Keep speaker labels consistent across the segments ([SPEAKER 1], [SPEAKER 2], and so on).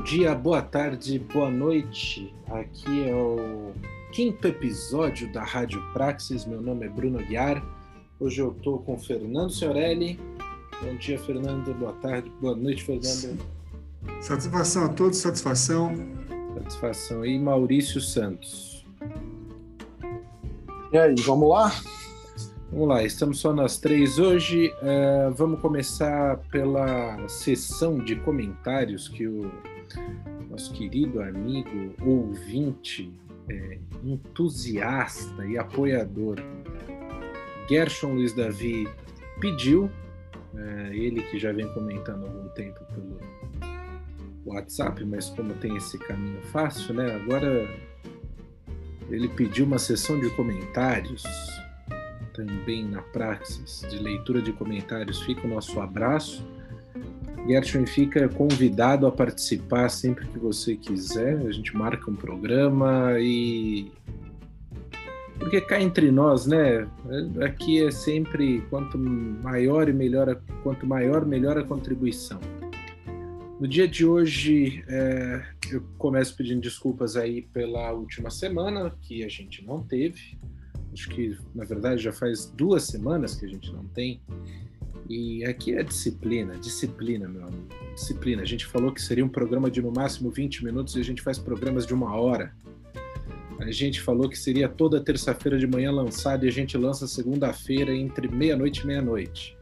[SPEAKER 1] bom dia, boa tarde, boa noite. Aqui é o quinto episódio da Rádio Praxis. Meu nome é Bruno Guiar. Hoje eu estou com Fernando Senhorelli. Bom dia, Fernando. Boa tarde, boa noite, Fernando.
[SPEAKER 2] Satisfação a todos, satisfação.
[SPEAKER 1] Satisfação. E Maurício Santos.
[SPEAKER 3] E aí, vamos lá?
[SPEAKER 1] Vamos lá, estamos só nós três hoje. Uh, vamos começar pela sessão de comentários que o nosso querido amigo, ouvinte, é, entusiasta e apoiador Gershon Luiz Davi pediu. É, ele que já vem comentando há algum tempo pelo WhatsApp, mas como tem esse caminho fácil, né? Agora ele pediu uma sessão de comentários também na praxis de leitura de comentários, fica o nosso abraço. Gershon fica convidado a participar sempre que você quiser. A gente marca um programa e. Porque cá entre nós, né? Aqui é sempre quanto maior e melhor, quanto maior, melhor a contribuição. No dia de hoje, é, eu começo pedindo desculpas aí pela última semana que a gente não teve acho que na verdade já faz duas semanas que a gente não tem. E aqui é disciplina, disciplina, meu amigo. Disciplina. A gente falou que seria um programa de no máximo 20 minutos e a gente faz programas de uma hora. A gente falou que seria toda terça-feira de manhã lançado e a gente lança segunda-feira entre meia-noite e meia-noite.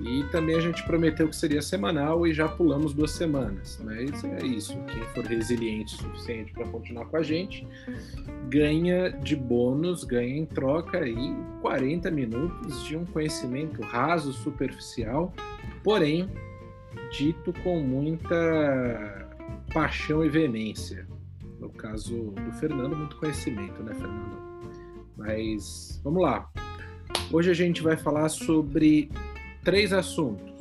[SPEAKER 1] E também a gente prometeu que seria semanal e já pulamos duas semanas. Mas é isso. Quem for resiliente o suficiente para continuar com a gente ganha de bônus, ganha em troca aí 40 minutos de um conhecimento raso, superficial, porém dito com muita paixão e veemência. No caso do Fernando, muito conhecimento, né, Fernando? Mas vamos lá. Hoje a gente vai falar sobre três assuntos.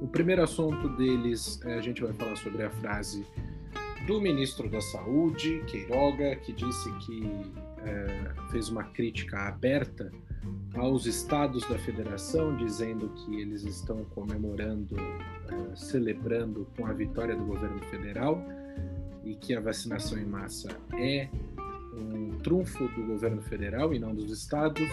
[SPEAKER 1] O primeiro assunto deles, é, a gente vai falar sobre a frase do ministro da Saúde, Queiroga, que disse que é, fez uma crítica aberta aos estados da federação, dizendo que eles estão comemorando, é, celebrando com a vitória do governo federal e que a vacinação em massa é um trunfo do governo federal e não dos estados.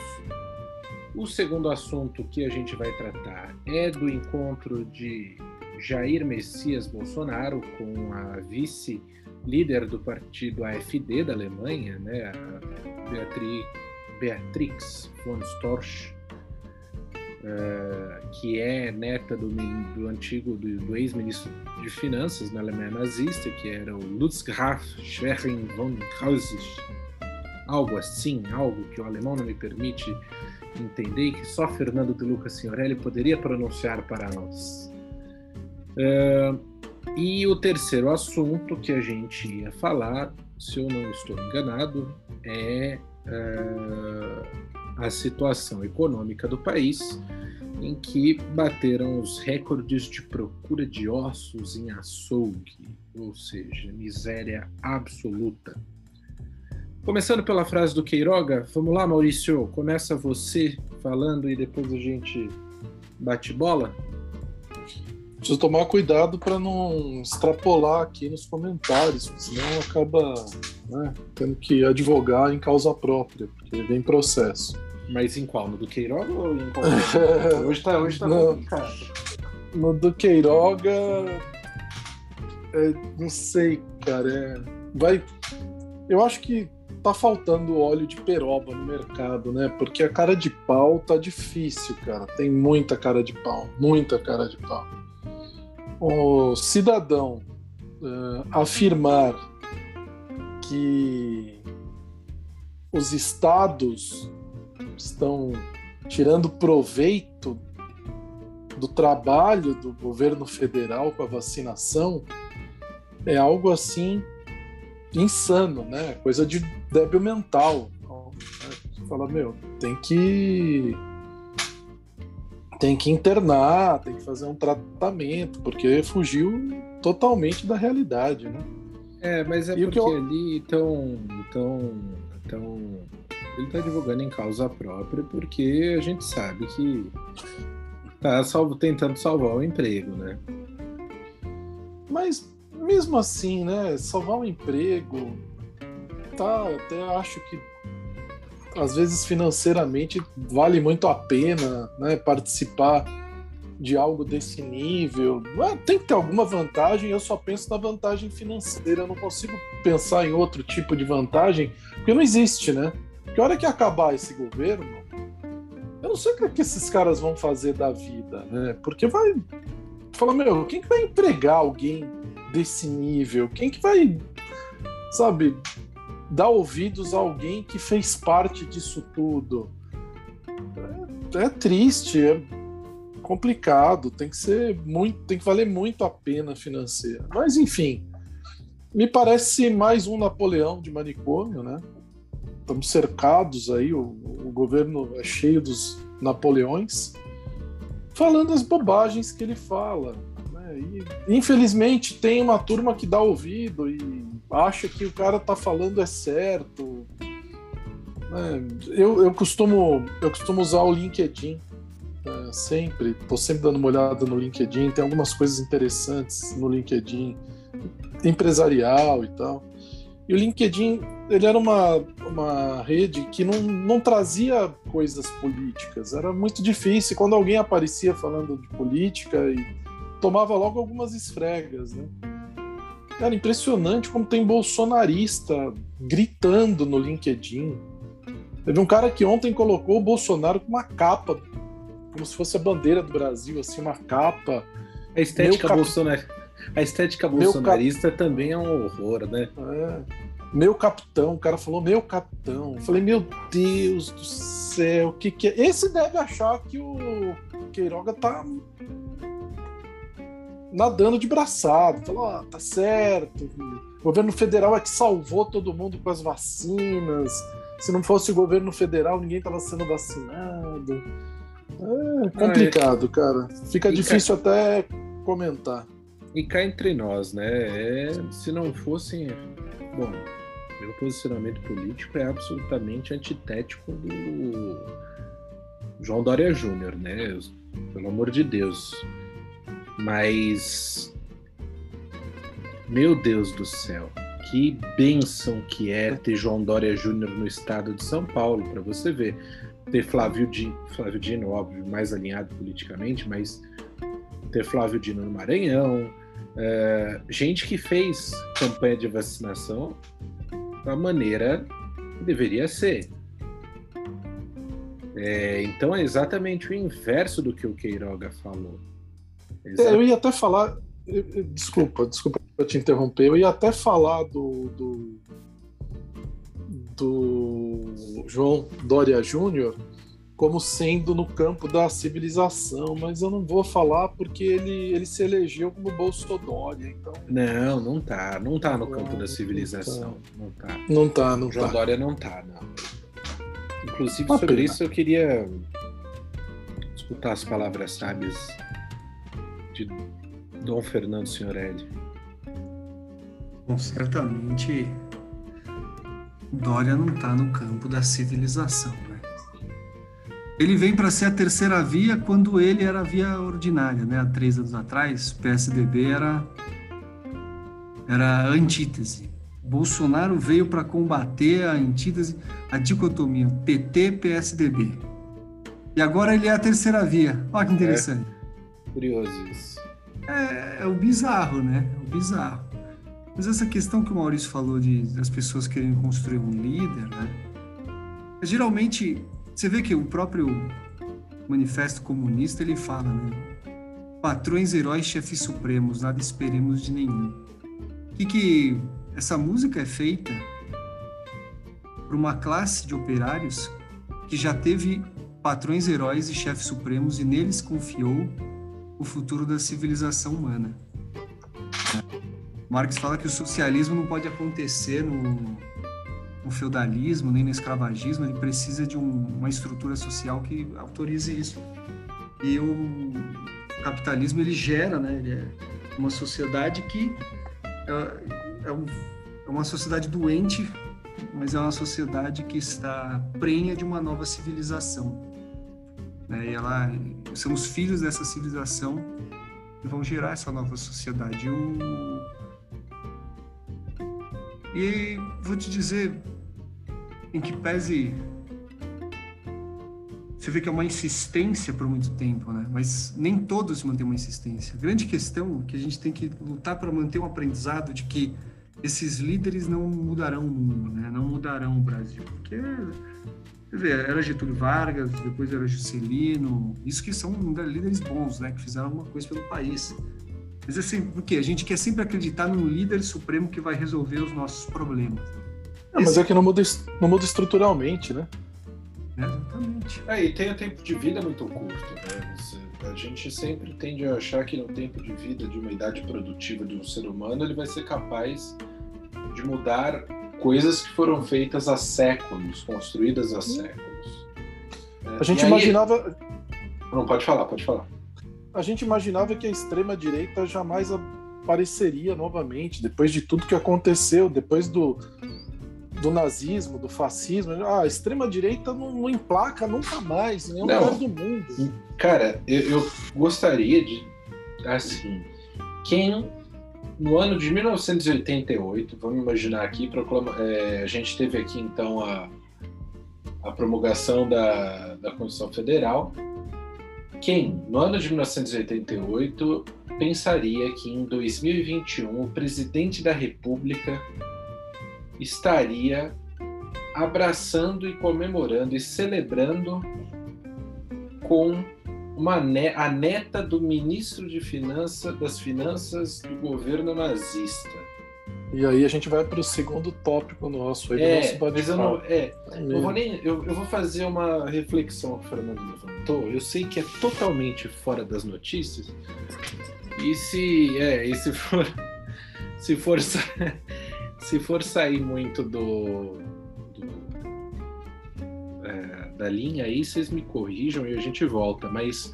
[SPEAKER 1] O segundo assunto que a gente vai tratar é do encontro de Jair Messias Bolsonaro com a vice-líder do partido AfD da Alemanha, né, Beatriz, Beatrix von Storch, uh, que é neta do, do antigo, do, do ex-ministro de Finanças na Alemanha nazista, que era o Lutzgraf Schwerin von Clausewitz, algo assim, algo que o alemão não me permite entender que só Fernando de Lucas Signorelli poderia pronunciar para nós. Uh, e o terceiro assunto que a gente ia falar, se eu não estou enganado, é uh, a situação econômica do país, em que bateram os recordes de procura de ossos em açougue, ou seja, miséria absoluta. Começando pela frase do Queiroga, vamos lá, Maurício, começa você falando e depois a gente bate bola.
[SPEAKER 3] Preciso tomar cuidado para não extrapolar aqui nos comentários, senão acaba né, tendo que advogar em causa própria, porque vem processo.
[SPEAKER 1] Mas em qual? No do Queiroga ou em qual? hoje tá, hoje tá
[SPEAKER 3] no, complicado. No do Queiroga, é, não sei, cara. É, vai. Eu acho que tá faltando óleo de peroba no mercado, né? Porque a cara de pau tá difícil, cara. Tem muita cara de pau, muita cara de pau. O cidadão uh, afirmar que os estados estão tirando proveito do trabalho do governo federal com a vacinação é algo assim insano, né? Coisa de débil mental. Você fala, meu, tem que tem que internar, tem que fazer um tratamento, porque fugiu totalmente da realidade, né?
[SPEAKER 1] É, mas é e porque eu... ali estão tão, tão, ele está divulgando em causa própria, porque a gente sabe que tá salvo, tentando salvar o emprego, né?
[SPEAKER 3] Mas mesmo assim, né, salvar um emprego, tá, até acho que às vezes financeiramente vale muito a pena, né, participar de algo desse nível. Tem que ter alguma vantagem, eu só penso na vantagem financeira, eu não consigo pensar em outro tipo de vantagem, porque não existe, né? Porque hora que acabar esse governo, eu não sei o que, é que esses caras vão fazer da vida, né? Porque vai. Fala, meu, quem que vai empregar alguém desse nível? Quem que vai, sabe, dar ouvidos a alguém que fez parte disso tudo? É, é triste, é complicado, tem que ser muito, tem que valer muito a pena financeira. Mas enfim, me parece mais um Napoleão de manicômio, né? Estamos cercados aí, o, o governo é cheio dos Napoleões, falando as bobagens que ele fala. Infelizmente tem uma turma que dá ouvido e acha que o cara tá falando é certo. Né? Eu, eu, costumo, eu costumo usar o LinkedIn é, sempre, estou sempre dando uma olhada no LinkedIn, tem algumas coisas interessantes no LinkedIn, empresarial e tal. E o LinkedIn, ele era uma, uma rede que não, não trazia coisas políticas, era muito difícil. Quando alguém aparecia falando de política e tomava logo algumas esfregas, né? Cara, impressionante como tem bolsonarista gritando no LinkedIn. Teve um cara que ontem colocou o Bolsonaro com uma capa como se fosse a bandeira do Brasil, assim, uma capa.
[SPEAKER 1] A estética, cap... Bolsonar... a estética bolsonarista cap... também é um horror, né?
[SPEAKER 3] É. Meu capitão, o cara falou meu capitão. Eu falei, meu Deus do céu, o que, que é? Esse deve achar que o Queiroga tá nadando de braçado. Falou, ah, tá certo. O governo federal é que salvou todo mundo com as vacinas. Se não fosse o governo federal, ninguém tava sendo vacinado. É complicado, cara. Fica e difícil cá... até comentar.
[SPEAKER 1] E cá entre nós, né? É, se não fossem. Bom, meu posicionamento político é absolutamente antitético do João Dória Júnior, né? Pelo amor de Deus. Mas. Meu Deus do céu. Que benção que é ter João Dória Júnior no estado de São Paulo, para você ver ter Flávio Dino, Flávio Dino, óbvio, mais alinhado politicamente, mas ter Flávio Dino no Maranhão, é, gente que fez campanha de vacinação da maneira que deveria ser. É, então é exatamente o inverso do que o Queiroga falou.
[SPEAKER 3] É, eu ia até falar, desculpa, desculpa te interromper, eu ia até falar do, do do João Dória Júnior como sendo no campo da civilização, mas eu não vou falar porque ele, ele se elegeu como Bolsonaro, então...
[SPEAKER 1] Não, não tá, não tá no campo da civilização, não tá.
[SPEAKER 3] Não tá, não
[SPEAKER 1] João
[SPEAKER 3] tá.
[SPEAKER 1] Dória não tá, não. Inclusive Uma sobre pena. isso eu queria escutar as palavras sábias de Dom Fernando Signorelli.
[SPEAKER 2] Bom, certamente Dória não está no campo da civilização. Né? Ele vem para ser a terceira via quando ele era a via ordinária, né? Há três anos atrás, o PSDB era era a antítese. Bolsonaro veio para combater a antítese, a dicotomia PT-PSDB. E agora ele é a terceira via. Olha que interessante.
[SPEAKER 1] É, curioso isso.
[SPEAKER 2] É, é o bizarro, né? É o bizarro. Mas essa questão que o Maurício falou de das pessoas querendo construir um líder, né? Geralmente, você vê que o próprio manifesto comunista ele fala, né? Patrões, heróis, chefes supremos, nada esperemos de nenhum. Que que essa música é feita para uma classe de operários que já teve patrões, heróis e chefes supremos e neles confiou o futuro da civilização humana. Marx fala que o socialismo não pode acontecer no, no feudalismo nem no escravagismo, ele precisa de um, uma estrutura social que autorize isso. E o capitalismo ele gera, né? Ele é uma sociedade que é, é, um, é uma sociedade doente, mas é uma sociedade que está prenha de uma nova civilização. Né? E ela, somos filhos dessa civilização que vão gerar essa nova sociedade. O... E vou te dizer, em que pese você vê que é uma insistência por muito tempo, né? Mas nem todos mantêm uma insistência. A grande questão é que a gente tem que lutar para manter um aprendizado de que esses líderes não mudarão o mundo, né? Não mudarão o Brasil, porque quer dizer, era Getúlio Vargas, depois era Juscelino, isso que são líderes bons, né? Que fizeram alguma coisa pelo país. Mas assim, por quê? A gente quer sempre acreditar num líder supremo que vai resolver os nossos problemas.
[SPEAKER 3] Não, Esse... mas é que não muda, não muda estruturalmente, né?
[SPEAKER 2] Exatamente.
[SPEAKER 1] É, e tem o tempo de vida muito curto, né? A gente sempre tende a achar que no tempo de vida de uma idade produtiva de um ser humano ele vai ser capaz de mudar coisas que foram feitas há séculos, construídas há séculos.
[SPEAKER 3] A gente aí... imaginava.
[SPEAKER 1] Não, pode falar, pode falar.
[SPEAKER 3] A gente imaginava que a extrema-direita jamais apareceria novamente, depois de tudo que aconteceu, depois do, do nazismo, do fascismo. Ah, a extrema-direita não, não, emplaca nunca mais em nenhum lugar do mundo.
[SPEAKER 1] Cara, eu, eu, gostaria de. Assim, quem no ano de 1988, vamos imaginar aqui, proclama, é, a gente teve aqui então a, a promulgação da, da Constituição Federal. Quem, no ano de 1988, pensaria que em 2021 o presidente da República estaria abraçando e comemorando e celebrando com uma ne a neta do ministro de finança, das finanças do governo nazista.
[SPEAKER 3] E aí a gente vai para o segundo tópico nosso aí
[SPEAKER 1] é, do nosso mas eu não, é, eu vou nem, eu, eu, vou fazer uma reflexão que o Fernando levantou. Eu sei que é totalmente fora das notícias. E se, é, e se for, se for se for sair muito do, é, da linha aí, vocês me corrijam e a gente volta. Mas,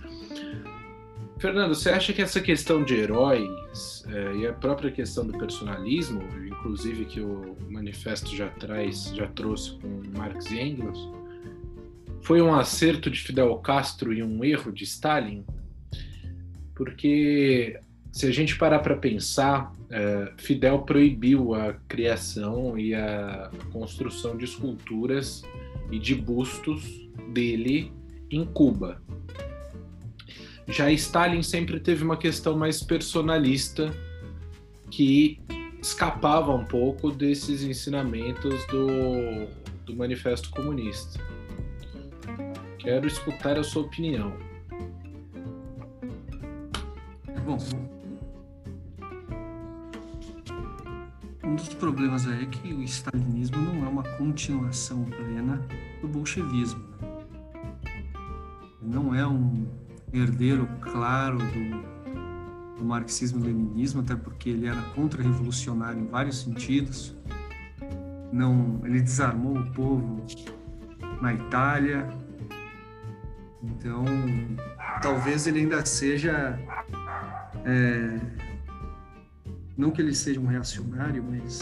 [SPEAKER 1] Fernando, você acha que essa questão de heróis é, e a própria questão do personalismo, inclusive que o manifesto já traz, já trouxe com Marx e Engels, foi um acerto de Fidel Castro e um erro de Stalin? Porque se a gente parar para pensar, é, Fidel proibiu a criação e a construção de esculturas e de bustos dele em Cuba. Já Stalin sempre teve uma questão mais personalista que escapava um pouco desses ensinamentos do, do Manifesto Comunista. Quero escutar a sua opinião.
[SPEAKER 2] Bom, Um dos problemas é que o stalinismo não é uma continuação plena do bolchevismo. Não é um herdeiro claro do, do marxismo-leninismo, até porque ele era contra-revolucionário em vários sentidos. Não, ele desarmou o povo na Itália. Então, talvez ele ainda seja é, não que ele seja um reacionário, mas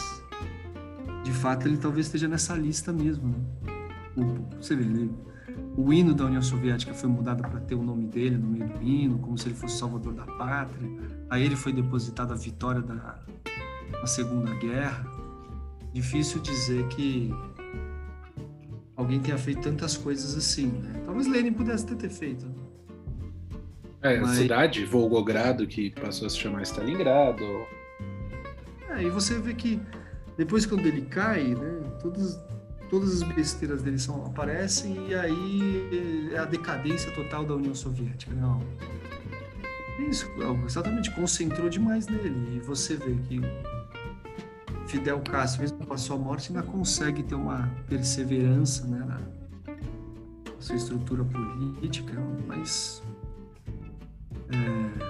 [SPEAKER 2] de fato ele talvez esteja nessa lista mesmo. Né? O, você vê, ele, o hino da União Soviética foi mudado para ter o nome dele no meio do hino, como se ele fosse salvador da pátria. Aí ele foi depositado a vitória da, da Segunda Guerra. Difícil dizer que alguém tenha feito tantas coisas assim. Né? Talvez Lenin pudesse ter, ter feito.
[SPEAKER 1] É, Mas... a cidade, Volgogrado, que passou a se chamar Stalingrado,
[SPEAKER 2] Aí é, você vê que depois quando ele cai, né, todas, todas as besteiras dele são, aparecem e aí é a decadência total da União Soviética. Não. Isso, exatamente, concentrou demais nele. E você vê que Fidel Castro, mesmo com a sua morte, ainda consegue ter uma perseverança né, na sua estrutura política, mas é,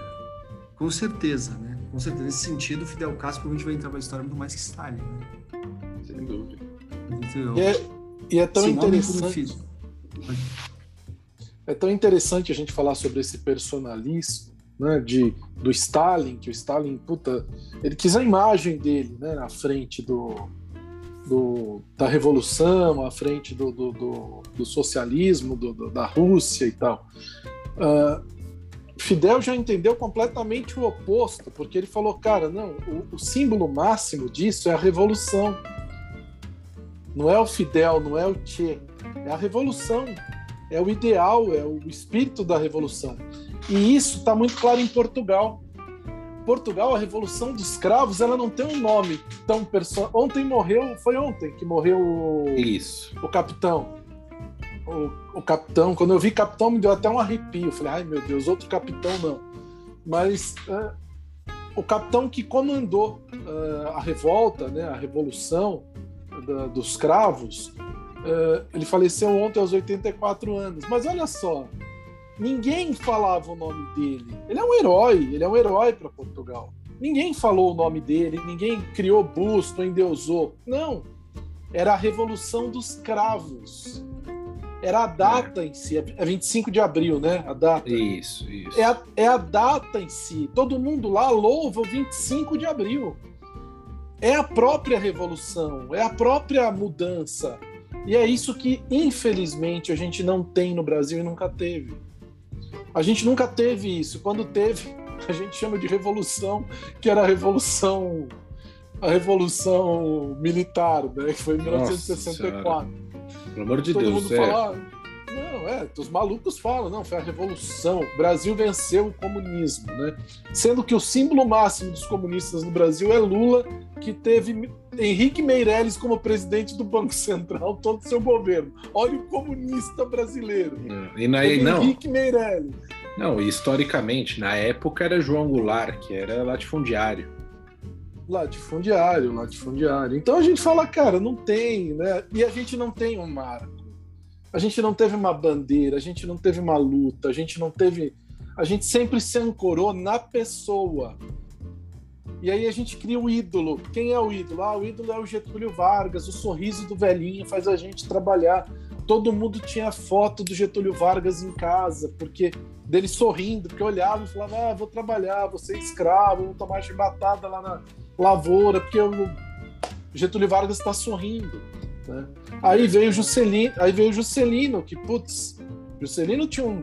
[SPEAKER 2] com certeza, né? Com certeza, nesse sentido, Fidel Castro provavelmente vai entrar para a história muito mais que Stalin. Né?
[SPEAKER 1] Sem dúvida.
[SPEAKER 3] E é, e é tão interessante. É tão interessante a gente falar sobre esse personalismo, né, de, do Stalin, que o Stalin, puta, ele quis a imagem dele, né, na frente do, do da revolução, à frente do, do, do, do socialismo, do, da Rússia e tal. Uh, Fidel já entendeu completamente o oposto, porque ele falou, cara, não, o, o símbolo máximo disso é a revolução. Não é o Fidel, não é o Che, é a revolução, é o ideal, é o espírito da revolução. E isso está muito claro em Portugal. Portugal, a revolução dos escravos, ela não tem um nome tão perso... Ontem morreu, foi ontem que morreu o,
[SPEAKER 1] Isso.
[SPEAKER 3] o capitão. O, o capitão, quando eu vi capitão, me deu até um arrepio. Eu falei, ai meu Deus, outro capitão não. Mas é, o capitão que comandou é, a revolta, né, a revolução da, dos escravos, é, ele faleceu ontem aos 84 anos. Mas olha só, ninguém falava o nome dele. Ele é um herói, ele é um herói para Portugal. Ninguém falou o nome dele, ninguém criou busto, endeusou. Não. Era a Revolução dos Cravos. Era a data em si, é 25 de abril, né? A data.
[SPEAKER 1] Isso, isso.
[SPEAKER 3] É a, é a data em si. Todo mundo lá louva o 25 de abril. É a própria revolução, é a própria mudança. E é isso que, infelizmente, a gente não tem no Brasil e nunca teve. A gente nunca teve isso. Quando teve, a gente chama de revolução, que era a revolução a revolução militar, né, que foi em 1964.
[SPEAKER 1] Pelo amor de
[SPEAKER 3] Todo
[SPEAKER 1] Deus,
[SPEAKER 3] mundo
[SPEAKER 1] é.
[SPEAKER 3] fala, não, é, os malucos falam, não, foi a revolução. O Brasil venceu o comunismo, né? Sendo que o símbolo máximo dos comunistas no Brasil é Lula, que teve Henrique Meirelles como presidente do Banco Central todo o seu governo. Olha o comunista brasileiro.
[SPEAKER 1] E na,
[SPEAKER 3] Teve
[SPEAKER 1] não,
[SPEAKER 3] Henrique Meirelles.
[SPEAKER 1] não, historicamente, na época era João Goulart, que era latifundiário.
[SPEAKER 3] Latifundiário, latifundiário. Então a gente fala, cara, não tem, né? E a gente não tem um marco. A gente não teve uma bandeira, a gente não teve uma luta, a gente não teve. A gente sempre se ancorou na pessoa. E aí a gente cria o ídolo. Quem é o ídolo? Ah, o ídolo é o Getúlio Vargas, o sorriso do velhinho faz a gente trabalhar. Todo mundo tinha foto do Getúlio Vargas em casa, porque dele sorrindo, porque olhava e falava: ah, vou trabalhar, vou ser escravo, vou tomar chibatada lá na lavoura, porque o Getúlio Vargas está sorrindo. Né? Aí veio o Juscelino, aí veio o Juscelino, que, putz, Juscelino tinha um,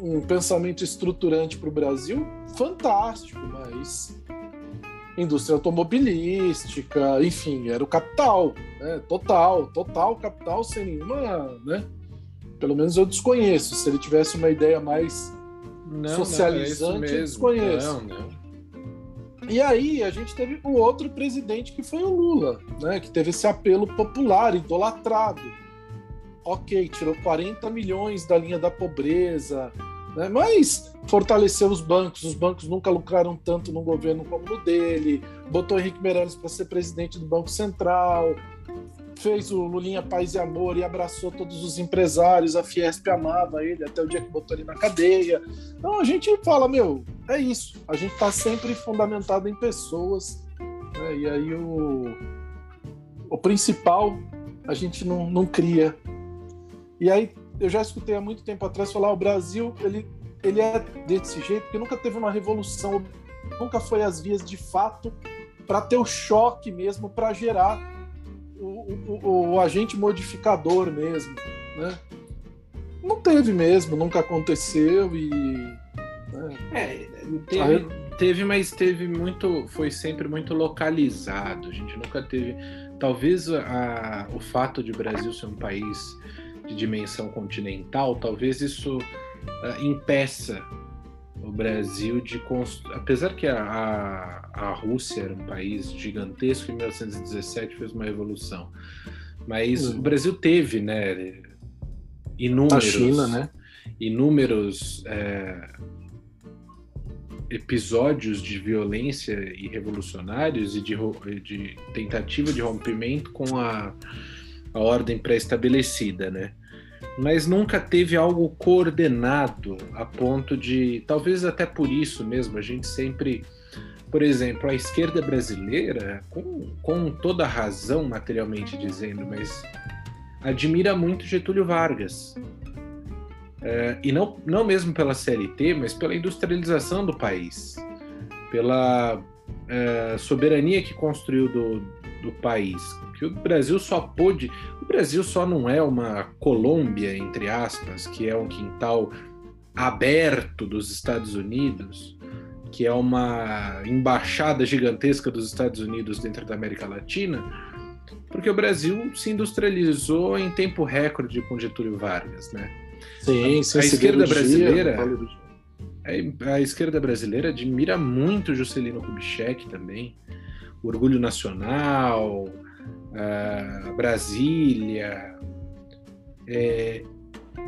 [SPEAKER 3] um, um pensamento estruturante para o Brasil fantástico, mas indústria automobilística, enfim, era o capital, né? total, total capital sem nenhuma, né? Pelo menos eu desconheço. Se ele tivesse uma ideia mais
[SPEAKER 1] Não,
[SPEAKER 3] Socializante,
[SPEAKER 1] não, é
[SPEAKER 3] eu desconheço.
[SPEAKER 1] Não, não.
[SPEAKER 3] E aí a gente teve o outro presidente que foi o Lula, né? Que teve esse apelo popular, idolatrado. Ok, tirou 40 milhões da linha da pobreza, né? mas fortaleceu os bancos. Os bancos nunca lucraram tanto num governo como no dele. Botou Henrique Meirelles para ser presidente do Banco Central. Fez o Lulinha Paz e Amor e abraçou todos os empresários. A Fiesp amava ele até o dia que botou ele na cadeia. Então a gente fala, meu, é isso. A gente está sempre fundamentado em pessoas. né? E aí o, o principal a gente não, não cria. E aí eu já escutei há muito tempo atrás falar o Brasil ele, ele é desse jeito porque nunca teve uma revolução, nunca foi às vias de fato para ter o choque mesmo, para gerar o, o, o agente modificador mesmo, né? Não teve mesmo, nunca aconteceu e né?
[SPEAKER 1] É, teve, teve, mas teve muito. Foi sempre muito localizado. A gente nunca teve. Talvez a, o fato de o Brasil ser um país de dimensão continental, talvez isso ah, impeça o Brasil de. Apesar que a, a, a Rússia era um país gigantesco, em 1917 fez uma revolução. Mas
[SPEAKER 3] Uhum.
[SPEAKER 1] o Brasil teve, né? Inúmeros,
[SPEAKER 3] a China, né?
[SPEAKER 1] inúmeros é, episódios de violência e revolucionários e de, de tentativa de rompimento com a, a ordem pré-estabelecida, né? Mas nunca teve algo coordenado a ponto de, talvez até por isso mesmo, a gente sempre, por exemplo, a esquerda brasileira, com, com toda razão materialmente dizendo, mas admira muito Getúlio Vargas. É, e não, não mesmo pela CLT, mas pela industrialização do país, pela é, soberania que construiu do, do país. Que o Brasil só pôde. O Brasil só não é uma Colômbia, entre aspas, que é um quintal aberto dos Estados Unidos, que é uma embaixada gigantesca dos Estados Unidos dentro da América Latina, porque o Brasil se industrializou em tempo recorde com Getúlio Vargas, né?
[SPEAKER 3] Sim,
[SPEAKER 1] a, a esquerda brasileira, a, a, esquerda brasileira admira muito Juscelino Kubitschek também, Orgulho Nacional, Brasília, é,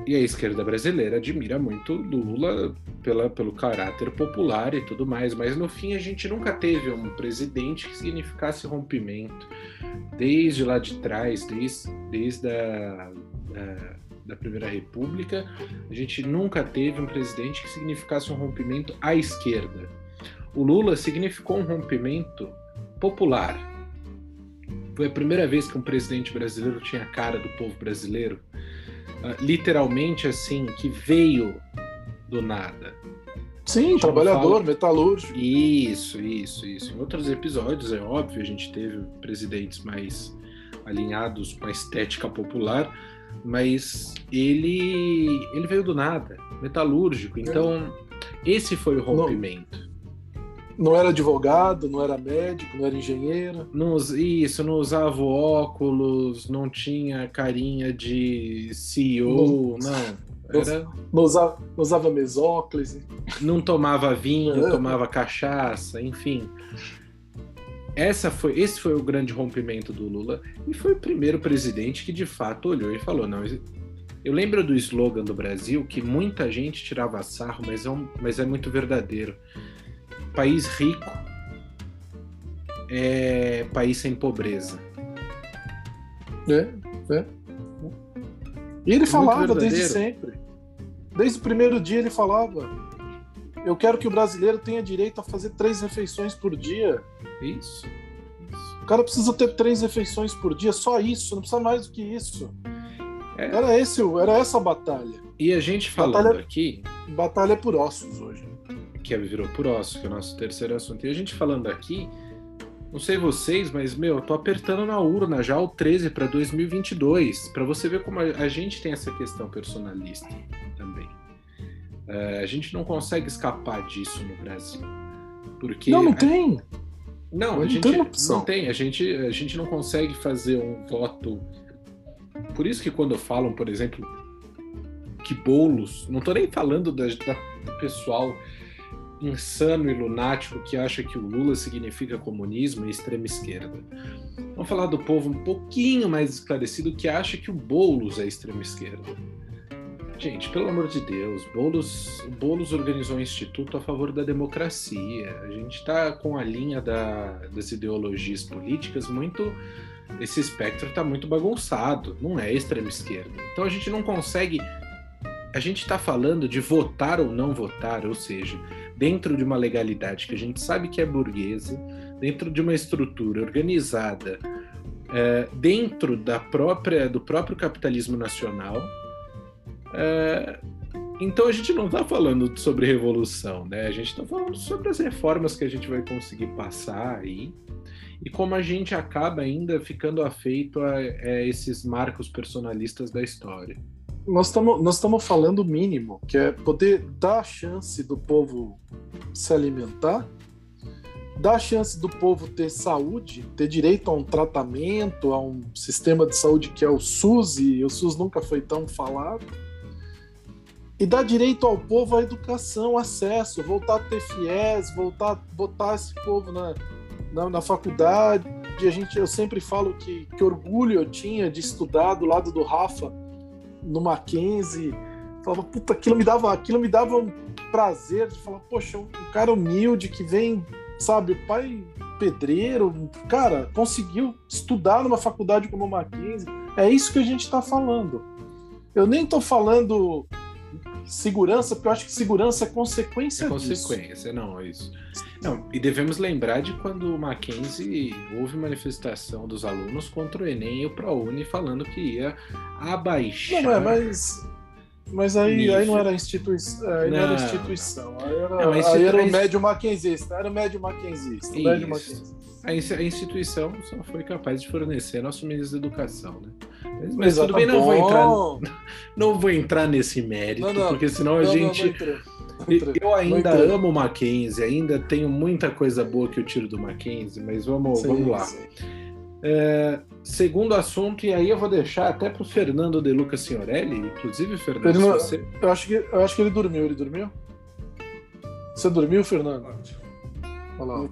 [SPEAKER 1] e a esquerda brasileira admira muito Lula pela, pelo caráter popular e tudo mais, mas no fim a gente nunca teve um presidente que significasse rompimento. Desde lá de trás, desde, desde a da, da Primeira República, a gente nunca teve um presidente que significasse um rompimento à esquerda. O Lula significou um rompimento popular. Foi a primeira vez que um presidente brasileiro tinha a cara do povo brasileiro ah, literalmente assim, que veio do nada.
[SPEAKER 3] Sim, trabalhador, fala... metalúrgico.
[SPEAKER 1] Isso, isso, isso. Em outros episódios, é óbvio, a gente teve presidentes mais alinhados com a estética popular, mas ele ele veio do nada, metalúrgico. Então, é. esse foi o rompimento.
[SPEAKER 3] Não era advogado, não era médico, não era engenheiro.
[SPEAKER 1] Não, isso, não usava óculos, não tinha carinha de CEO, não. não.
[SPEAKER 3] Era... Não, usava, não usava mesóclise.
[SPEAKER 1] Não tomava vinho, é. tomava cachaça, enfim. Essa foi, esse foi o grande rompimento do Lula e foi o primeiro presidente que de fato olhou e falou: não, eu lembro do slogan do Brasil que muita gente tirava sarro, mas é, um, mas é muito verdadeiro país rico é país sem pobreza.
[SPEAKER 3] É, é. E ele falava desde sempre. Desde o primeiro dia ele falava: Eu quero que o brasileiro tenha direito a fazer três refeições por dia.
[SPEAKER 1] Isso.
[SPEAKER 3] isso. O cara precisa ter três refeições por dia, só isso, não precisa mais do que isso. É. Era, esse, era essa a batalha.
[SPEAKER 1] E a gente falando batalha, aqui.
[SPEAKER 3] Batalha por ossos hoje
[SPEAKER 1] que virou por osso, que é o nosso terceiro assunto. E a gente falando aqui, não sei vocês, mas, meu, eu tô apertando na urna já o 13 para 2022, para você ver como a, gente tem essa questão personalista também. Uh, a gente não consegue escapar disso no Brasil. Porque
[SPEAKER 3] não, não tem.
[SPEAKER 1] Não, não, a gente tem não tem. A gente, a gente não consegue fazer um voto. Por isso que quando falam, por exemplo, que bolos, não tô nem falando da, da do pessoal insano e lunático que acha que o Lula significa comunismo e extrema esquerda. Vamos falar do povo um pouquinho mais esclarecido que acha que o Boulos é extrema esquerda. Gente, pelo amor de Deus, Boulos, Boulos organizou um instituto a favor da democracia. A gente está com a linha da, das ideologias políticas muito. Esse espectro está muito bagunçado, não é extrema esquerda. Então a gente não consegue. A gente está falando de votar ou não votar, ou seja, dentro de uma legalidade que a gente sabe que é burguesa, dentro de uma estrutura organizada, é, dentro da própria do próprio capitalismo nacional. É, então a gente não está falando sobre revolução, né? A gente está falando sobre as reformas que a gente vai conseguir passar aí e como a gente acaba ainda ficando afeito a, a esses marcos personalistas da história
[SPEAKER 3] nós estamos nós estamos falando o mínimo, que é poder dar a chance do povo se alimentar, dar a chance do povo ter saúde, ter direito a um tratamento, a um sistema de saúde que é o SUS, e o SUS nunca foi tão falado, e dar direito ao povo à educação, acesso, voltar a ter FIES, voltar a botar esse povo na, na, na faculdade. A gente, eu sempre falo que, que orgulho eu tinha de estudar do lado do Rafa, no Mackenzie. Falava, puta, aquilo me dava, aquilo me dava um prazer de falar, poxa, um cara humilde que vem, sabe, pai pedreiro, cara, conseguiu estudar numa faculdade como o Mackenzie. É isso que a gente está falando. Eu nem estou falando segurança, porque eu acho que segurança é consequência é
[SPEAKER 1] consequência,
[SPEAKER 3] disso.
[SPEAKER 1] não, é isso. Não, e devemos lembrar de quando o Mackenzie houve manifestação dos alunos contra o Enem e o ProUni falando que ia abaixar.
[SPEAKER 3] Não, é, mas mas aí, aí não era instituição, aí não, não era instituição, aí era, não, aí era o médio mackenzista, era o médio mackenzista, o médio
[SPEAKER 1] A instituição só foi capaz de fornecer nosso ministro da Educação, né? Mas, mas tudo bem, não vou entrar, não vou entrar nesse mérito, não, não, porque senão a gente. Eu ainda amo o Mackenzie, ainda tenho muita coisa boa que eu tiro do Mackenzie, mas vamos, sim, vamos lá. É, segundo assunto, e aí eu vou deixar até para o Fernando De Luca Signorelli, inclusive, Fernando,
[SPEAKER 3] não, você... eu, acho que, eu acho que ele dormiu, ele dormiu? Você dormiu, Fernando?
[SPEAKER 1] Olha lá.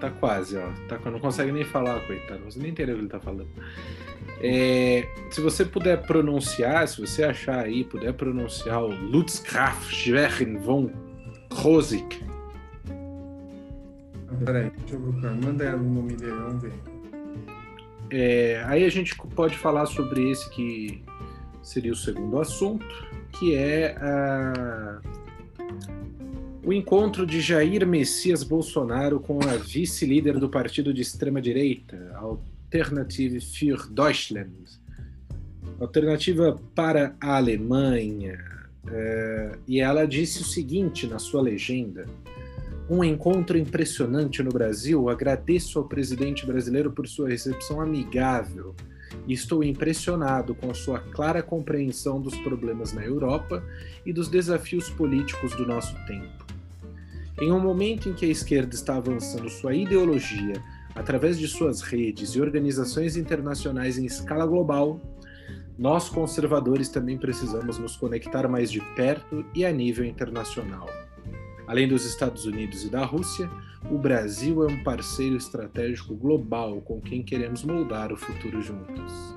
[SPEAKER 1] Tá quase, ó. Tá, não consegue nem falar, coitado. Você nem entendeu o que ele tá falando. É, se você puder pronunciar, se você achar aí, puder pronunciar o Lutzkraft Schwerin von Rosig.
[SPEAKER 2] Peraí, deixa eu procurar. Manda o nome dele, vamos ver.
[SPEAKER 1] É, aí a gente pode falar sobre esse que seria o segundo assunto, que é a, o encontro de Jair Messias Bolsonaro com a vice-líder do partido de extrema-direita, Alternative für Deutschland, alternativa para a Alemanha. É, e ela disse o seguinte na sua legenda: um encontro impressionante no Brasil. Agradeço ao presidente brasileiro por sua recepção amigável estou impressionado com sua clara compreensão dos problemas na Europa e dos desafios políticos do nosso tempo. Em um momento em que a esquerda está avançando sua ideologia através de suas redes e organizações internacionais em escala global, nós conservadores também precisamos nos conectar mais de perto e a nível internacional. Além dos Estados Unidos e da Rússia, o Brasil é um parceiro estratégico global com quem queremos moldar o futuro juntos.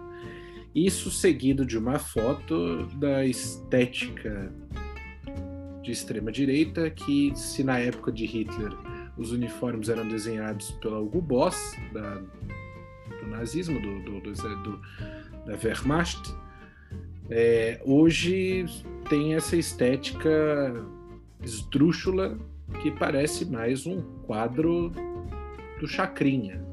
[SPEAKER 1] Isso seguido de uma foto da estética de extrema direita que, se na época de Hitler os uniformes eram desenhados pelo Hugo Boss, da, do nazismo, do, do, do, da Wehrmacht, é, hoje tem essa estética esdrúxula que parece mais um quadro do Chacrinha.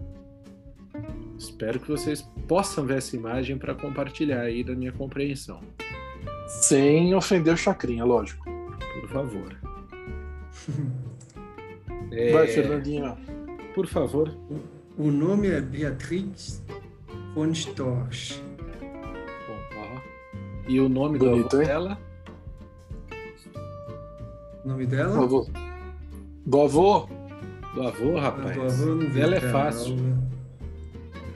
[SPEAKER 1] Espero que vocês possam ver essa imagem para compartilhar aí da minha compreensão.
[SPEAKER 3] Sem ofender o Chacrinha, lógico.
[SPEAKER 1] Por favor.
[SPEAKER 3] é... Vai, Fernandinho.
[SPEAKER 1] Por favor.
[SPEAKER 2] O nome é Beatriz von Storch.
[SPEAKER 1] E o nome Bonito, dela?
[SPEAKER 2] O nome dela?
[SPEAKER 3] Do avô. Do avô?
[SPEAKER 1] Do avô, rapaz. Do avô não vi, Ela é fácil.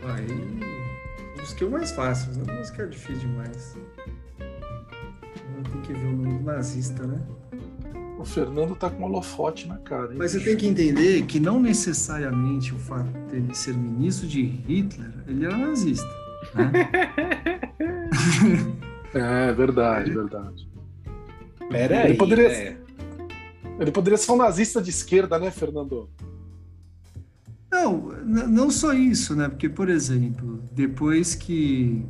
[SPEAKER 2] Aí. Busquei o mais fácil, não busquei é difícil demais. Tem que ver o nome do nazista, né?
[SPEAKER 3] O Fernando tá com um holofote na cara. Hein?
[SPEAKER 2] Mas você tem que entender que não necessariamente o fato dele ser ministro de Hitler, ele era nazista. Né?
[SPEAKER 3] é, verdade, verdade.
[SPEAKER 1] Pera ele aí,
[SPEAKER 3] poderia, né? Ele poderia ser um nazista de esquerda, né, Fernando?
[SPEAKER 2] Não, não só isso, né? Porque, por exemplo, depois que.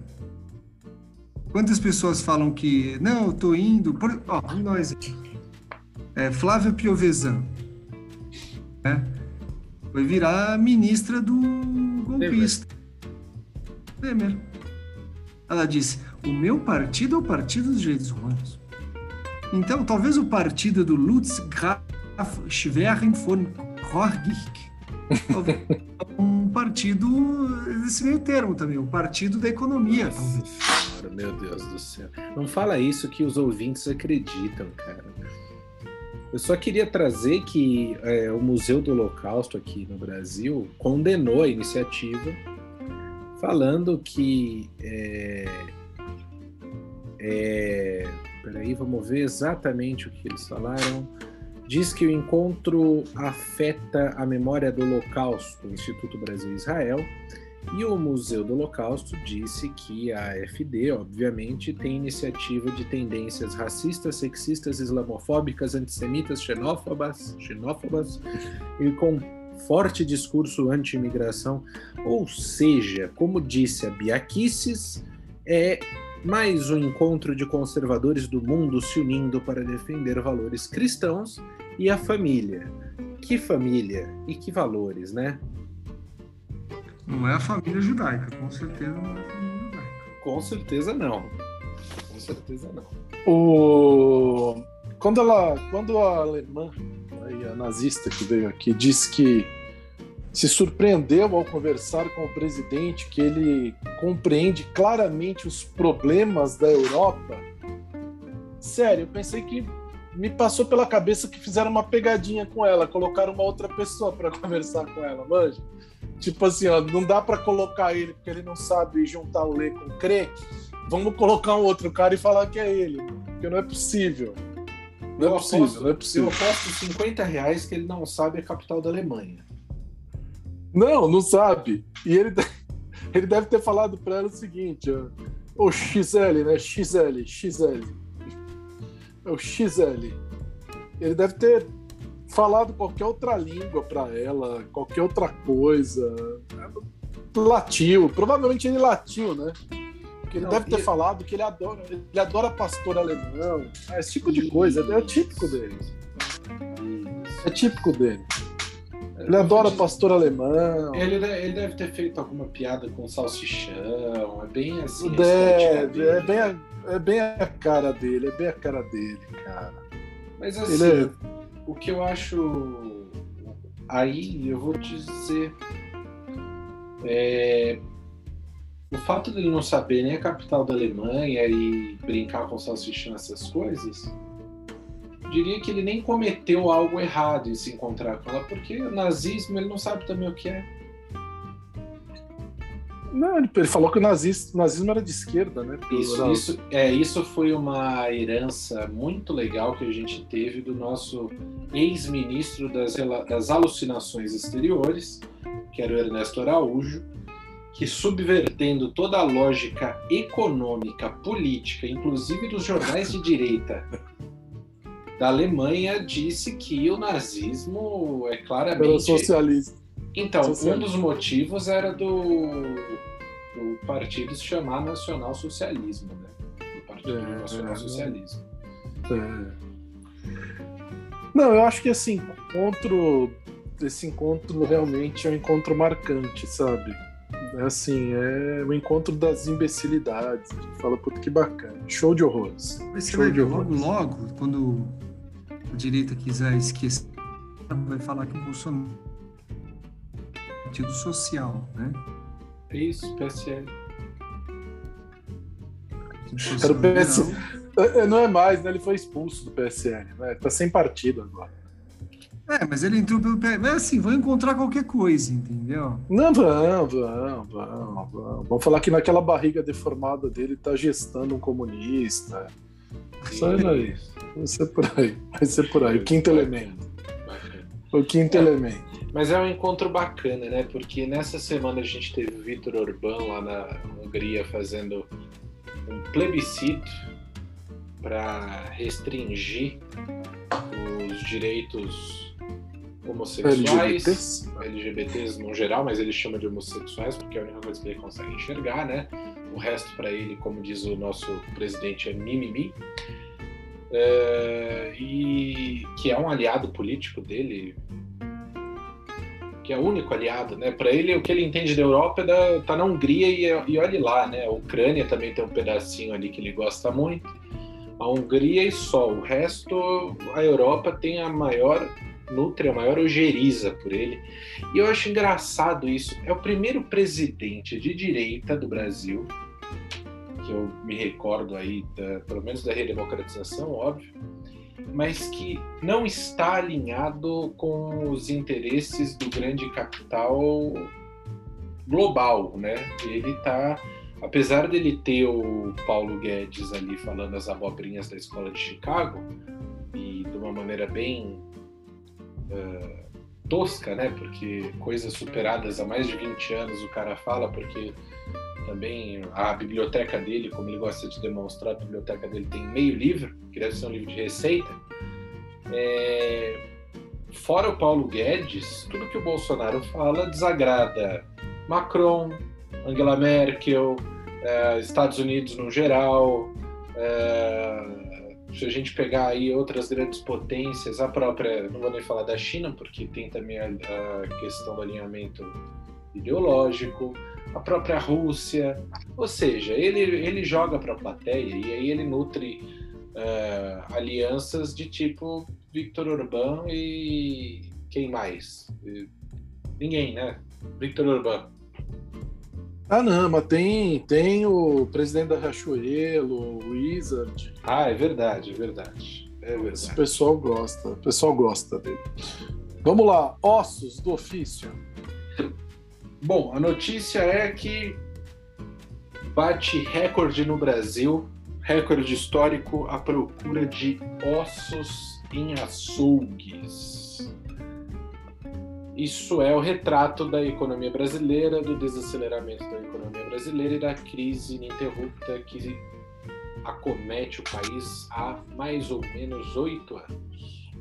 [SPEAKER 2] Quantas pessoas falam que. Não, eu tô indo. Por... Ó, nós. É, Flávia Piovesan. Né? Foi virar ministra do golpista. Temer. Ela disse: o meu partido é o Partido dos Direitos Humanos. Então, talvez o partido do Lutz Graf Schwerin von Horgich um partido desse meio termo também, um partido da economia,
[SPEAKER 1] talvez. Meu Deus do céu. Não fala isso que os ouvintes acreditam, cara. Eu só queria trazer que é, o Museu do Holocausto aqui no Brasil condenou a iniciativa, falando que é, é, Peraí, vamos ver exatamente o que eles falaram. Diz que o encontro afeta a memória do Holocausto, Instituto Brasil-Israel, e o Museu do Holocausto disse que a AFD, obviamente, tem iniciativa de tendências racistas, sexistas, islamofóbicas, antissemitas, xenófobas, xenófobas e com forte discurso anti-imigração. Ou seja, como disse a Biaquices, é mais um encontro de conservadores do mundo se unindo para defender valores cristãos e a família. Que família e que valores, né?
[SPEAKER 2] Não é a família judaica, com certeza não é a família judaica.
[SPEAKER 1] Com certeza não. Com certeza não.
[SPEAKER 3] O... Quando, ela, quando a alemã, a nazista que veio aqui, disse que se surpreendeu ao conversar com o presidente que ele compreende claramente os problemas da Europa. Sério, eu pensei que me passou pela cabeça que fizeram uma pegadinha com ela, colocaram uma outra pessoa para conversar com ela, manja. Tipo assim, ó, não dá para colocar ele porque ele não sabe juntar o lê com o crê. Vamos colocar um outro cara e falar que é ele, porque não é possível. Não é
[SPEAKER 1] Eu
[SPEAKER 3] possível,
[SPEAKER 1] aposto-
[SPEAKER 3] não é possível.
[SPEAKER 1] Eu aposto 50 reais que ele não sabe a capital da Alemanha.
[SPEAKER 3] Não, não sabe. E ele, ele deve ter falado para ela o seguinte: ó, o XL, né? XL, XL. É o XL. Ele deve ter falado qualquer outra língua para ela, qualquer outra coisa. Latiu, provavelmente ele latiu, né? Porque ele
[SPEAKER 1] Não,
[SPEAKER 3] deve ter
[SPEAKER 1] e-
[SPEAKER 3] falado que ele adora, ele adora pastor alemão, esse tipo de coisa, é o típico dele. É típico dele. Ele adora pastor alemão.
[SPEAKER 1] Ele, ele deve ter feito alguma piada com salsichão, é bem assim.
[SPEAKER 3] Deve, é bem, a, é bem a cara dele, é bem a cara dele, cara.
[SPEAKER 1] Mas assim,
[SPEAKER 3] Ele é-
[SPEAKER 1] o que eu acho. Aí eu vou dizer. É, o fato dele não saber nem a capital da Alemanha e brincar com salsichão, essas coisas, diria que ele nem cometeu algo errado em se encontrar com ela, porque nazismo ele não sabe também o que é.
[SPEAKER 3] Não, ele, ele falou que o nazismo, o nazismo era de esquerda, né? Porque
[SPEAKER 1] Isso,
[SPEAKER 3] era-
[SPEAKER 1] isso, é, isso foi uma herança muito legal que a gente teve do nosso ex-ministro das, das alucinações exteriores, que era o Ernesto Araújo, que subvertendo toda a lógica econômica, política, inclusive dos jornais de direita da Alemanha, disse que o nazismo é
[SPEAKER 3] era
[SPEAKER 1] claramente
[SPEAKER 3] socialista.
[SPEAKER 1] Então, um dos motivos era do, do partido se chamar Nacional Socialismo, né? Do Partido
[SPEAKER 3] É,
[SPEAKER 1] Nacional
[SPEAKER 3] é.
[SPEAKER 1] Socialismo.
[SPEAKER 3] É. Não, eu acho que esse encontro, esse encontro realmente é um encontro marcante, sabe? É assim, é o encontro das imbecilidades. A gente fala, puta que bacana. Show de horrores.
[SPEAKER 2] Mas você
[SPEAKER 3] Show
[SPEAKER 2] vai
[SPEAKER 3] de
[SPEAKER 2] ver, logo,
[SPEAKER 3] horrores.
[SPEAKER 2] logo, quando a direita quiser esquecer, vai falar que o Bolsonaro é partido social, né?
[SPEAKER 1] É isso, PSL.
[SPEAKER 2] Partido
[SPEAKER 3] Era o PS.
[SPEAKER 2] liberal.
[SPEAKER 3] É, Não é mais, né? Ele foi expulso do PSL, né? Tá sem partido agora.
[SPEAKER 2] É, mas ele entrou pelo pé. Mas assim, vão encontrar qualquer coisa, entendeu?
[SPEAKER 3] Não, vamos, vamos, vamos, vamos. Vamos falar que naquela barriga deformada dele tá gestando um comunista. Sai daí. Vai ser por aí. Vai ser por aí. O quinto elemento. O quinto
[SPEAKER 1] É.
[SPEAKER 3] elemento.
[SPEAKER 1] Mas é um encontro bacana, né? Porque nessa semana a gente teve o Vitor Orbán lá na Hungria fazendo um plebiscito para restringir os direitos homossexuais.
[SPEAKER 3] LGBTs?
[SPEAKER 1] LGBTs no geral, mas ele chama de homossexuais porque é a única coisa que ele consegue enxergar, né? O resto para ele, como diz o nosso presidente, é mimimi. É, e que é um aliado político dele, que é o único aliado, né? Para ele, o que ele entende da Europa é tá na Hungria e, e olhe lá, né? A Ucrânia também tem um pedacinho ali que ele gosta muito. A Hungria e só. O resto, a Europa tem a maior nutre a maior ojeriza por ele. E eu acho engraçado isso. É o primeiro presidente de direita do Brasil, que eu me recordo aí, da- pelo menos da redemocratização, óbvio, mas que não está alinhado com os interesses do grande capital global, né? Ele está, apesar dele ter o Paulo Guedes ali falando as abobrinhas da escola de Chicago e de uma maneira bem eh, tosca, né? Porque coisas superadas há mais de 20 anos o cara fala, porque também a biblioteca dele, como ele gosta de demonstrar, a biblioteca dele tem meio livro, que deve ser um livro de receita. É, Fora o Paulo Guedes, tudo que o Bolsonaro fala desagrada Macron, Angela Merkel, eh, Estados Unidos no geral. eh, se a gente pegar aí outras grandes potências, a própria, não vou nem falar da China, porque tem também a, a questão do alinhamento ideológico, a própria Rússia, ou seja, ele, ele joga para a plateia e aí ele nutre eh, alianças de tipo Victor Orbán e quem mais? Ninguém, né? Victor Urbano.
[SPEAKER 3] Ah, não, mas tem, tem o presidente da Riachuelo, o Wizard.
[SPEAKER 1] Ah, é verdade, é verdade. É verdade.
[SPEAKER 3] Esse pessoal gosta, o pessoal gosta dele. Vamos lá, ossos do ofício.
[SPEAKER 1] Bom, a notícia é que bate recorde no Brasil, recorde histórico à procura de ossos em açougues. Isso é o retrato da economia brasileira, do desaceleramento da economia brasileira e da crise ininterrupta que acomete o país há mais ou menos oito anos.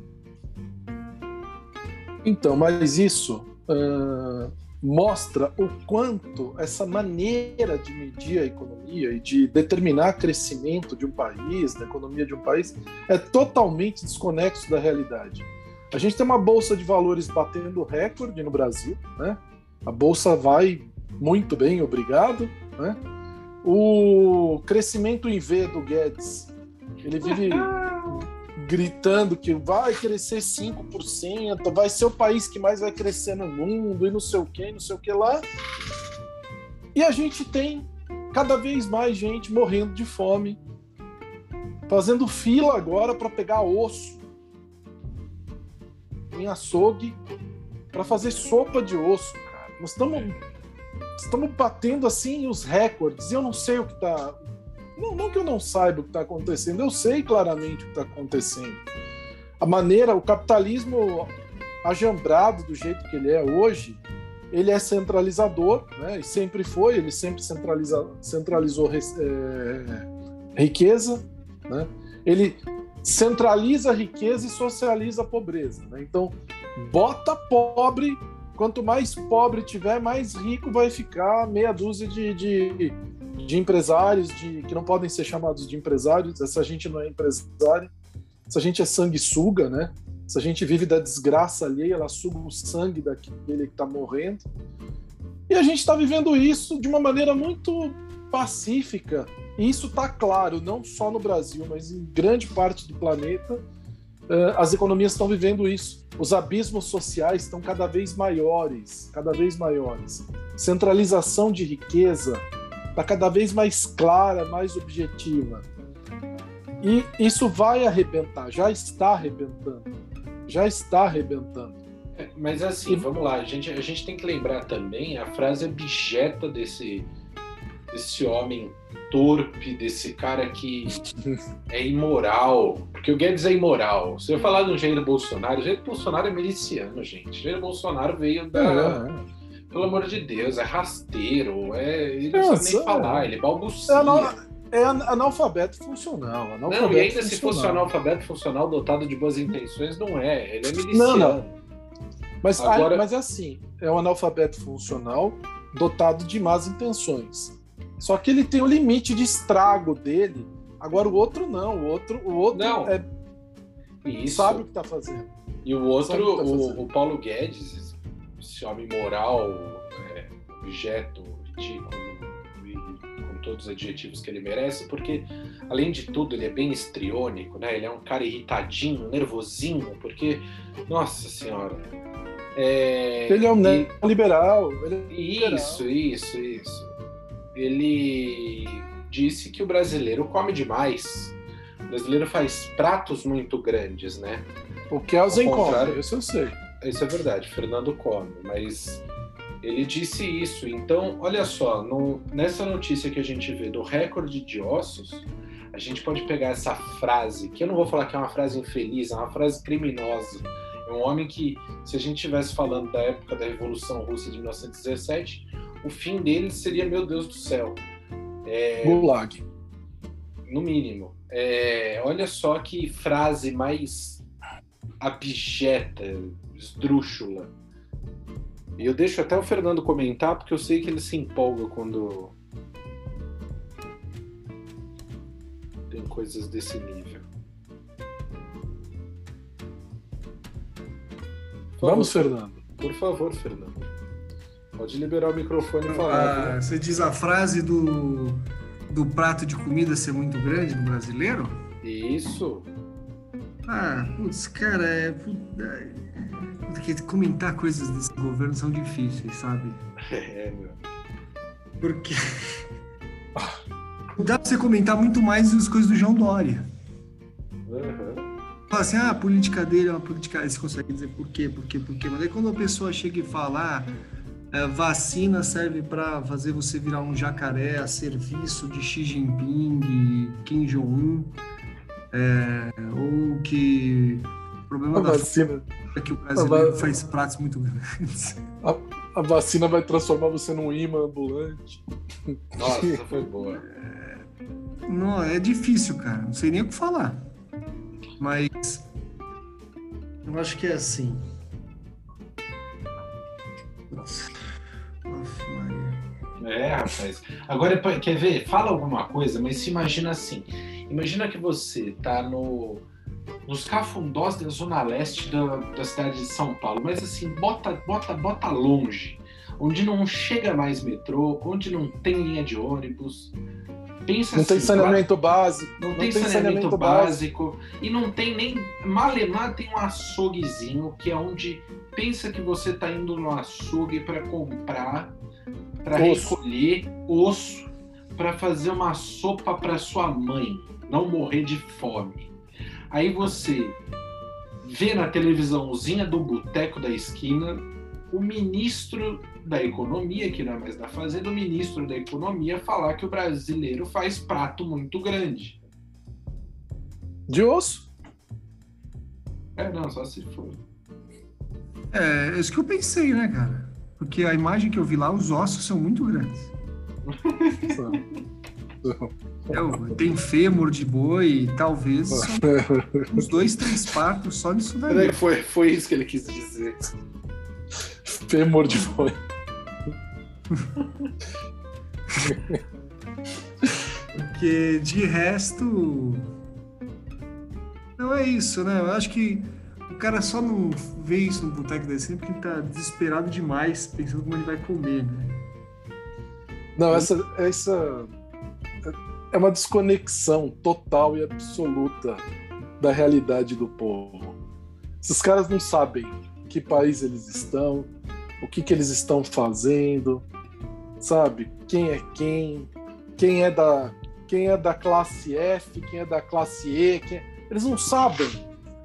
[SPEAKER 3] Então, mas isso uh, mostra o quanto essa maneira de medir a economia e de determinar crescimento de um país, da economia de um país, é totalmente desconexo da realidade. A gente tem uma bolsa de valores batendo recorde no Brasil, né? A bolsa vai muito bem, obrigado, né? O crescimento em V do Guedes, ele vive gritando que vai crescer 5%, vai ser o país que mais vai crescer no mundo e não sei o que, não sei o que lá. E a gente tem cada vez mais gente morrendo de fome, fazendo fila agora para pegar osso em açougue para fazer sopa de osso, cara. Nós estamos estamos batendo assim os recordes. Eu não sei o que está. Não, não que eu não saiba o que está acontecendo, eu sei claramente o que está acontecendo. A maneira, o capitalismo ajambrado do jeito que ele é hoje, ele é centralizador, né? E sempre foi, ele sempre centraliza, centralizou é, riqueza, né? Ele centraliza a riqueza e socializa a pobreza. Né? Então, bota pobre, quanto mais pobre tiver, mais rico vai ficar meia dúzia de, de, de empresários de, que não podem ser chamados de empresários. Essa gente não é empresário, essa gente é sanguessuga, né? Se a gente vive da desgraça alheia, ela suga o sangue daquele que está morrendo. E a gente está vivendo isso de uma maneira muito pacífica, e isso está claro, não só no Brasil, mas em grande parte do planeta. Eh, as economias estão vivendo isso. Os abismos sociais estão cada vez maiores, cada vez maiores. Centralização de riqueza está cada vez mais clara, mais objetiva. E isso vai arrebentar, já está arrebentando. Já está arrebentando.
[SPEAKER 1] É, mas assim, vamos lá, a gente, a gente tem que lembrar também a frase abjeta desse, desse homem torpe, desse cara que é imoral. Porque o Guedes é imoral. Se eu falar do Jair Bolsonaro, o Jair Bolsonaro é miliciano, gente. O Jair Bolsonaro veio da. É, é. Pelo amor de Deus, é rasteiro, é... ele não é, sabe nem falar, ele balbucia.
[SPEAKER 3] É, é analfabeto funcional. Analfabeto
[SPEAKER 1] não, e ainda funcional. se fosse analfabeto funcional dotado de boas intenções, não é. Ele é miliciano. Não, não.
[SPEAKER 3] Mas, Agora... mas é assim, é um analfabeto funcional dotado de más intenções. Só que ele tem o limite de estrago dele. Agora o outro não. O outro, o outro não. é Isso. sabe o que está fazendo.
[SPEAKER 1] E o outro, o, tá o, o, Paulo Guedes, esse homem moral, é, objeto, ridículo, com todos os adjetivos que ele merece, porque além de tudo ele é bem estriônico, né? Ele é um cara irritadinho, nervosinho, porque, nossa senhora.
[SPEAKER 3] É, ele é um e, liberal.
[SPEAKER 1] É isso, liberal. isso, isso ele disse que o brasileiro come demais. O brasileiro faz pratos muito grandes, né?
[SPEAKER 3] O Kelsen come, isso eu sei.
[SPEAKER 1] Isso é verdade, Fernando come, mas ele disse isso. Então, olha só, no, nessa notícia que a gente vê do recorde de ossos, a gente pode pegar essa frase, que eu não vou falar que é uma frase infeliz, é uma frase criminosa. É um homem que, se a gente estivesse falando da época da Revolução Russa de 1917, o fim dele seria, meu Deus do céu.
[SPEAKER 3] É, Gulag.
[SPEAKER 1] No mínimo. É, olha só que frase mais abjeta, esdrúxula. E eu deixo até o Fernando comentar, porque eu sei que ele se empolga quando tem coisas desse nível.
[SPEAKER 3] Vamos, Fernando.
[SPEAKER 1] Por favor, Fernando. Pode liberar o microfone e falar.
[SPEAKER 2] Ah, você diz a frase do, do prato de comida ser muito grande no brasileiro?
[SPEAKER 1] Isso.
[SPEAKER 2] Ah, putz, cara, é. Porque comentar coisas desse governo são difíceis, sabe?
[SPEAKER 1] É, meu.
[SPEAKER 2] Porque. Dá pra você comentar muito mais as coisas do João Dória.
[SPEAKER 1] Uhum.
[SPEAKER 2] Fala assim, ah, a política dele é uma política. Você consegue dizer por quê, por quê, por quê. Mas aí quando a pessoa chega e fala, ah, é, vacina serve para fazer você virar um jacaré a serviço de Xi Jinping, Kim Jong-un, é, ou que o problema
[SPEAKER 3] A
[SPEAKER 2] da
[SPEAKER 3] vacina,
[SPEAKER 2] é que o brasileiro
[SPEAKER 3] va-
[SPEAKER 2] faz pratos muito grandes.
[SPEAKER 3] a vacina vai transformar você num imã ambulante.
[SPEAKER 1] Nossa, foi boa.
[SPEAKER 2] Não, é difícil, cara. Não sei nem o que falar. Mas eu acho que é assim. Putz. Aff, Maria.
[SPEAKER 1] É, rapaz. Agora, quer ver? Fala alguma coisa, mas se imagina assim. Imagina que você tá no, nos cafundós da zona leste da, da cidade de São Paulo, mas assim, bota, bota, bota longe, onde não chega mais metrô, onde não tem linha de ônibus. Pensa
[SPEAKER 3] Não tem
[SPEAKER 1] assim,
[SPEAKER 3] saneamento básico.
[SPEAKER 1] não, tem, saneamento, básico, e não tem nem malemar tem um açouguezinho que é onde pensa que você tá indo no açougue para comprar para recolher osso para fazer uma sopa para sua mãe não morrer de fome aí você vê na televisãozinha do boteco da esquina o ministro da economia que não é mais da fazenda o ministro da economia falar que o brasileiro faz prato muito grande
[SPEAKER 3] De osso.
[SPEAKER 1] É, não, só se for.
[SPEAKER 2] É, é isso que eu pensei, né, cara? Porque a imagem que eu vi lá, os ossos são muito grandes. É, tem fêmur de boi, talvez uns dois, três partos só nisso daí.
[SPEAKER 1] Peraí, foi, foi isso que ele quis dizer.
[SPEAKER 3] Fêmur de boi.
[SPEAKER 2] Porque de resto. Não é isso, né? Eu acho que o cara só não vê isso no boteco da porque ele tá desesperado demais, pensando como ele vai comer, né?
[SPEAKER 3] Não, essa, essa é uma desconexão total e absoluta da realidade do povo. Esses caras não sabem que país eles estão, o que, que eles estão fazendo, sabe? Quem é quem, quem é da, quem é da classe F, quem é da classe E, é- eles não sabem.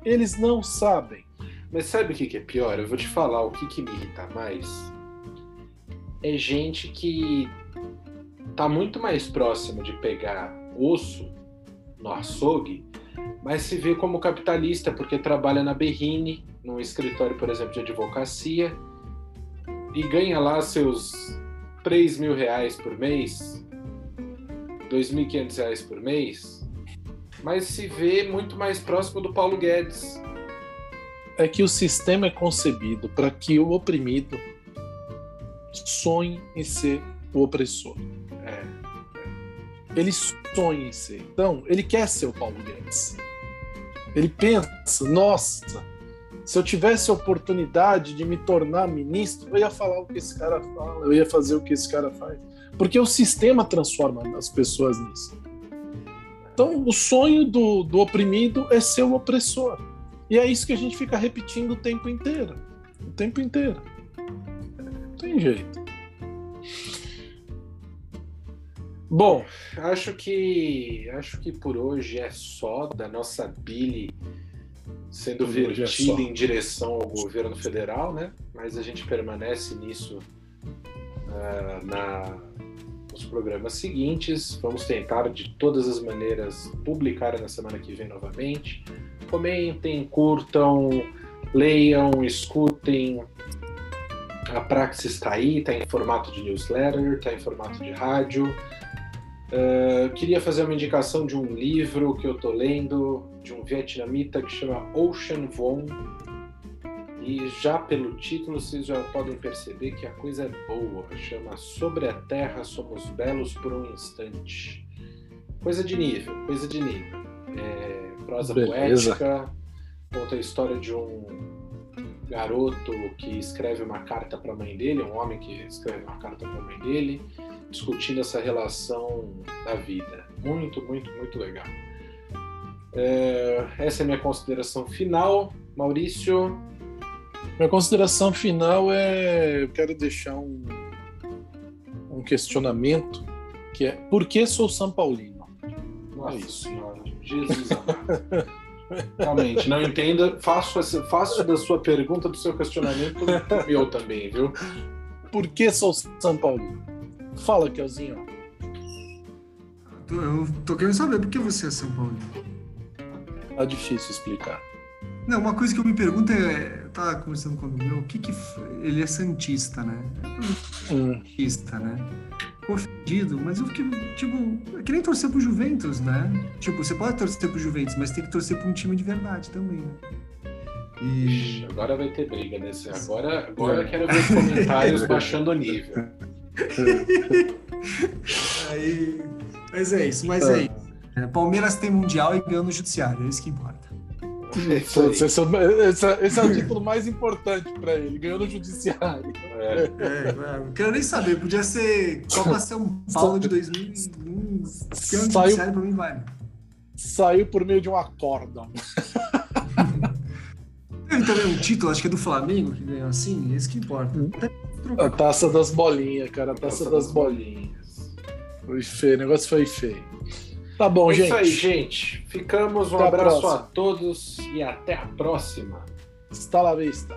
[SPEAKER 3] Eles não sabem.
[SPEAKER 1] Mas sabe o que, que é pior? Eu vou te falar o que, que me irrita mais. É gente que tá muito mais próximo de pegar osso no açougue, mas se vê como capitalista porque trabalha na Berrine, num escritório, por exemplo, de advocacia, e ganha lá seus 3 mil reais por mês, 2.500 reais por mês, mas se vê muito mais próximo do Paulo Guedes.
[SPEAKER 3] é que o sistema é concebido para que o oprimido sonhe em ser o opressor. Ele sonha em ser. Então, ele quer ser o Paulo Guedes. Ele pensa, nossa, se eu tivesse a oportunidade de me tornar ministro, eu ia falar o que esse cara fala, eu ia fazer o que esse cara faz. Porque o sistema transforma as pessoas nisso. Então, o sonho do, do oprimido é ser o opressor. E é isso que a gente fica repetindo o tempo inteiro. O tempo inteiro. Não tem jeito. Bom,
[SPEAKER 1] Acho que acho que por hoje é só da nossa Billy sendo
[SPEAKER 3] Por é
[SPEAKER 1] vertida
[SPEAKER 3] só.
[SPEAKER 1] em direção ao governo federal, né? Mas a gente permanece nisso ah, na, nos programas seguintes. Vamos tentar de todas as maneiras publicar na semana que vem novamente. Comentem, curtam, leiam, escutem. A Praxis está aí, está em formato de newsletter, está em formato de rádio. Eu queria fazer uma indicação de um livro que eu tô lendo, de um vietnamita que chama Ocean Vuong. E já pelo título vocês já podem perceber que a coisa é boa. Chama Sobre a Terra Somos Belos por um Instante. Coisa de nível, coisa de nível. É, prosa
[SPEAKER 3] Beleza.
[SPEAKER 1] poética, conta a história de um garoto que escreve uma carta para a mãe dele, um homem que escreve uma carta para a mãe dele, discutindo essa relação da vida. Muito, muito, muito legal. É, essa é a minha consideração final. Maurício.
[SPEAKER 3] Minha consideração final é. Eu quero deixar um, um questionamento que é por que sou São Paulino?
[SPEAKER 1] Nossa é isso. Senhora. Jesus. Realmente, não entenda. Faço, faço da sua pergunta, do seu questionamento, meu também, viu?
[SPEAKER 3] Por que sou São Paulino? Fala, Kelzinho.
[SPEAKER 2] Eu tô querendo saber por que você é São Paulino.
[SPEAKER 3] Tá difícil explicar.
[SPEAKER 2] Não, uma coisa que eu me pergunto é. Eu tava conversando com o meu, o que que. Ele é Santista, né? Hum. Santista, né? ofendido, mas eu fiquei, tipo, é que nem torcer pro Juventus, né? Tipo, você pode torcer pro Juventus, mas tem que torcer pra um time de verdade também, né?
[SPEAKER 1] E... Ixi, agora vai ter briga nesse. Agora, agora eu quero ver os comentários baixando o nível.
[SPEAKER 2] Aí, mas é isso, mas é isso. É, Palmeiras tem Mundial e ganhou no Judiciário, é isso que importa.
[SPEAKER 3] Esse, esse, esse, esse, é o título mais importante para ele. Ganhou no judiciário.
[SPEAKER 2] É. É, não quero nem saber. Podia ser Copa São Paulo de 2001. Saiu, judiciário para mim vale.
[SPEAKER 3] Saiu por meio de um acórdão.
[SPEAKER 2] Teve também um título, acho que é do Flamengo, que ganhou assim. Esse que importa.
[SPEAKER 3] A taça das bolinhas, cara. A taça, taça das, das bolinhas. Foi feio. O negócio foi feio. Tá bom, é gente.
[SPEAKER 1] Isso aí, gente. Ficamos. Um até abraço a, a todos e até a próxima.
[SPEAKER 3] Está la vista.